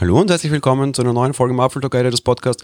Hallo und herzlich willkommen zu einer neuen Folge im Apfel Guide des Podcasts.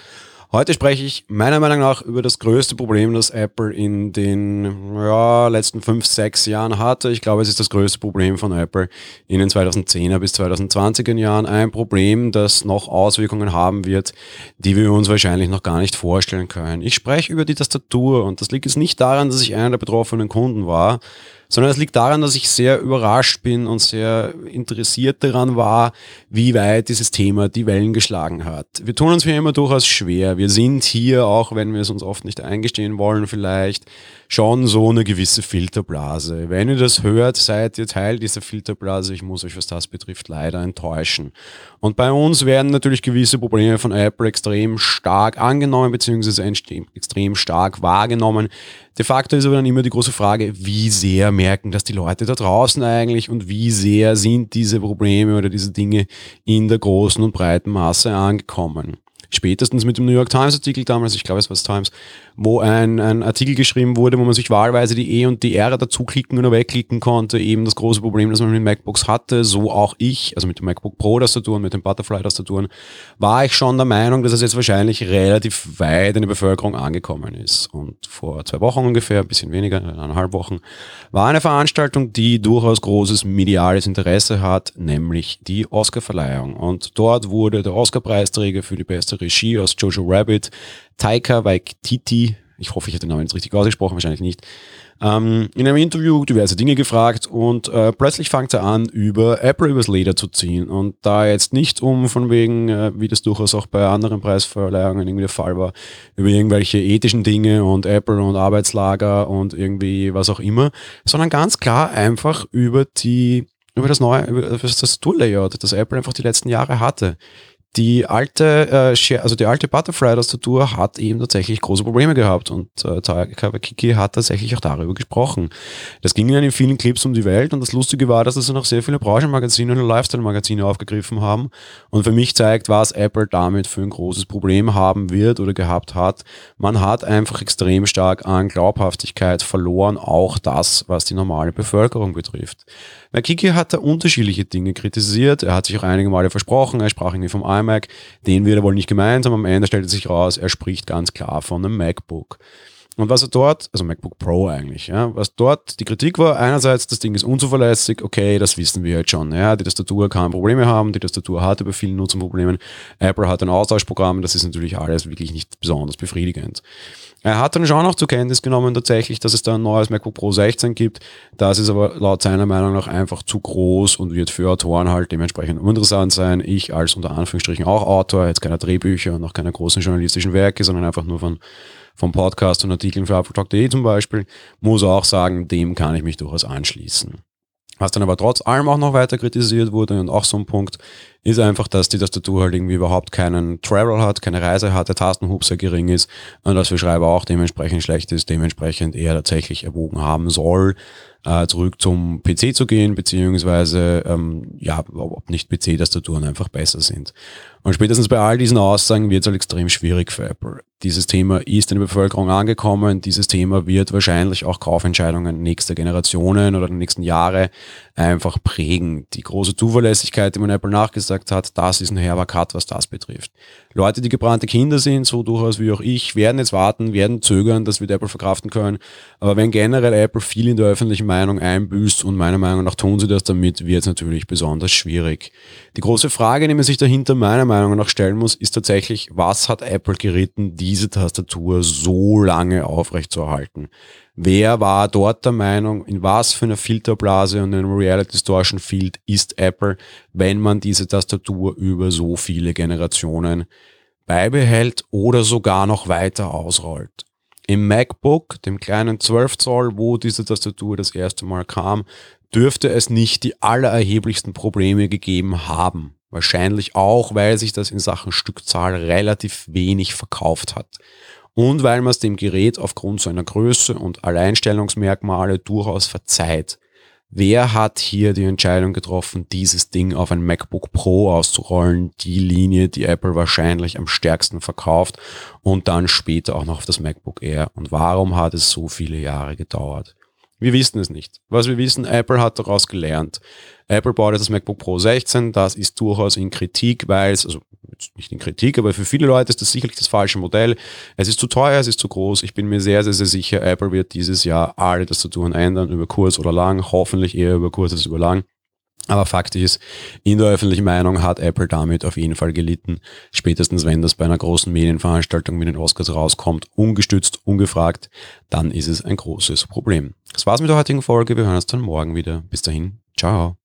Heute spreche ich meiner Meinung nach über das größte Problem, das Apple in den ja, letzten fünf, sechs Jahren hatte. Ich glaube, es ist das größte Problem von Apple in den 2010er bis 2020er Jahren. Ein Problem, das noch Auswirkungen haben wird, die wir uns wahrscheinlich noch gar nicht vorstellen können. Ich spreche über die Tastatur und das liegt jetzt nicht daran, dass ich einer der betroffenen Kunden war, sondern es liegt daran, dass ich sehr überrascht bin und sehr interessiert daran war, wie weit dieses Thema die Wellen geschlagen hat. Wir tun uns hier immer durchaus schwer. Wir sind hier, auch wenn wir es uns oft nicht eingestehen wollen, vielleicht schon so eine gewisse Filterblase. Wenn ihr das hört, seid ihr Teil dieser Filterblase. Ich muss euch, was das betrifft, leider enttäuschen. Und bei uns werden natürlich gewisse Probleme von Apple extrem stark angenommen, beziehungsweise extrem stark wahrgenommen. De facto ist aber dann immer die große Frage, wie sehr merken das die Leute da draußen eigentlich und wie sehr sind diese Probleme oder diese Dinge in der großen und breiten Masse angekommen spätestens mit dem New York Times Artikel damals, ich glaube es war das Times, wo ein, ein Artikel geschrieben wurde, wo man sich wahlweise die E und die R dazu klicken oder wegklicken konnte. Eben das große Problem, das man mit MacBooks hatte, so auch ich, also mit dem MacBook Pro Tastaturen, mit den Butterfly Tastaturen, war ich schon der Meinung, dass es jetzt wahrscheinlich relativ weit in der Bevölkerung angekommen ist. Und vor zwei Wochen ungefähr, ein bisschen weniger, eineinhalb Wochen, war eine Veranstaltung, die durchaus großes mediales Interesse hat, nämlich die Oscar-Verleihung. Und dort wurde der Oscar-Preisträger für die beste Regie aus Jojo Rabbit, Taika Waititi, ich hoffe, ich habe den Namen jetzt richtig ausgesprochen, wahrscheinlich nicht, ähm, in einem Interview diverse Dinge gefragt und äh, plötzlich fängt er an, über Apple übers Leder zu ziehen. Und da jetzt nicht um von wegen, äh, wie das durchaus auch bei anderen Preisverleihungen irgendwie der Fall war, über irgendwelche ethischen Dinge und Apple und Arbeitslager und irgendwie was auch immer, sondern ganz klar einfach über die über das neue, über das Tool-Layout, das Apple einfach die letzten Jahre hatte die alte, äh, also die alte Butterfly-Tastatur hat eben tatsächlich große Probleme gehabt und äh, Kawakiki hat tatsächlich auch darüber gesprochen. Das ging in vielen Clips um die Welt und das Lustige war, dass es dann auch sehr viele Branchenmagazine und Lifestyle-Magazine aufgegriffen haben und für mich zeigt, was Apple damit für ein großes Problem haben wird oder gehabt hat. Man hat einfach extrem stark an Glaubhaftigkeit verloren, auch das, was die normale Bevölkerung betrifft. Weil Kiki hat da unterschiedliche Dinge kritisiert. Er hat sich auch einige Male versprochen. Er sprach irgendwie vom iMac. Den wird er wohl nicht gemeint haben. Am Ende stellte sich raus, er spricht ganz klar von einem MacBook. Und was er dort, also MacBook Pro eigentlich, ja, was dort die Kritik war, einerseits, das Ding ist unzuverlässig, okay, das wissen wir jetzt schon, ja, die Tastatur kann Probleme haben, die Tastatur hatte bei vielen Nutzerproblemen, Apple hat ein Austauschprogramm, das ist natürlich alles wirklich nicht besonders befriedigend. Er hat dann schon noch zur Kenntnis genommen tatsächlich, dass es da ein neues MacBook Pro 16 gibt. Das ist aber laut seiner Meinung nach einfach zu groß und wird für Autoren halt dementsprechend uninteressant sein. Ich als unter Anführungsstrichen auch Autor, jetzt keine Drehbücher und noch keine großen journalistischen Werke, sondern einfach nur von, vom Podcast und Artikeln für Apple zum Beispiel, muss auch sagen, dem kann ich mich durchaus anschließen. Was dann aber trotz allem auch noch weiter kritisiert wurde und auch so ein Punkt, ist einfach, dass die Tastatur halt irgendwie überhaupt keinen Travel hat, keine Reise hat, der Tastenhub sehr gering ist und das für Schreiber auch dementsprechend schlecht ist, dementsprechend eher tatsächlich erwogen haben soll, äh, zurück zum PC zu gehen, beziehungsweise ähm, ja, ob nicht PC-Tastaturen einfach besser sind. Und spätestens bei all diesen Aussagen wird es halt extrem schwierig für Apple. Dieses Thema ist in der Bevölkerung angekommen, dieses Thema wird wahrscheinlich auch Kaufentscheidungen nächster Generationen oder der nächsten Jahre einfach prägen. Die große Zuverlässigkeit, die man Apple nachgesagt hat, das ist ein herber Cut, was das betrifft. Leute, die gebrannte Kinder sind, so durchaus wie auch ich, werden jetzt warten, werden zögern, das wird Apple verkraften können. Aber wenn generell Apple viel in der öffentlichen Meinung einbüßt und meiner Meinung nach tun sie das damit, wird es natürlich besonders schwierig. Die große Frage, die man sich dahinter meiner Meinung nach stellen muss, ist tatsächlich, was hat Apple geritten, diese Tastatur so lange aufrechtzuerhalten? Wer war dort der Meinung, in was für einer Filterblase und einem Reality Distortion Field ist Apple, wenn man diese Tastatur über so viele Generationen beibehält oder sogar noch weiter ausrollt? Im MacBook, dem kleinen 12 Zoll, wo diese Tastatur das erste Mal kam, dürfte es nicht die allererheblichsten Probleme gegeben haben. Wahrscheinlich auch, weil sich das in Sachen Stückzahl relativ wenig verkauft hat und weil man es dem Gerät aufgrund seiner Größe und Alleinstellungsmerkmale durchaus verzeiht. Wer hat hier die Entscheidung getroffen, dieses Ding auf ein MacBook Pro auszurollen, die Linie, die Apple wahrscheinlich am stärksten verkauft und dann später auch noch auf das MacBook Air? Und warum hat es so viele Jahre gedauert? Wir wissen es nicht. Was wir wissen, Apple hat daraus gelernt. Apple baut jetzt das MacBook Pro 16, das ist durchaus in Kritik, weil es, also nicht in Kritik, aber für viele Leute ist das sicherlich das falsche Modell. Es ist zu teuer, es ist zu groß. Ich bin mir sehr, sehr, sehr sicher, Apple wird dieses Jahr alle das zu tun ändern, über kurz oder lang, hoffentlich eher über kurz als über lang. Aber Fakt ist, in der öffentlichen Meinung hat Apple damit auf jeden Fall gelitten. Spätestens wenn das bei einer großen Medienveranstaltung wie den Oscars rauskommt, ungestützt, ungefragt, dann ist es ein großes Problem. Das war's mit der heutigen Folge. Wir hören uns dann morgen wieder. Bis dahin. Ciao.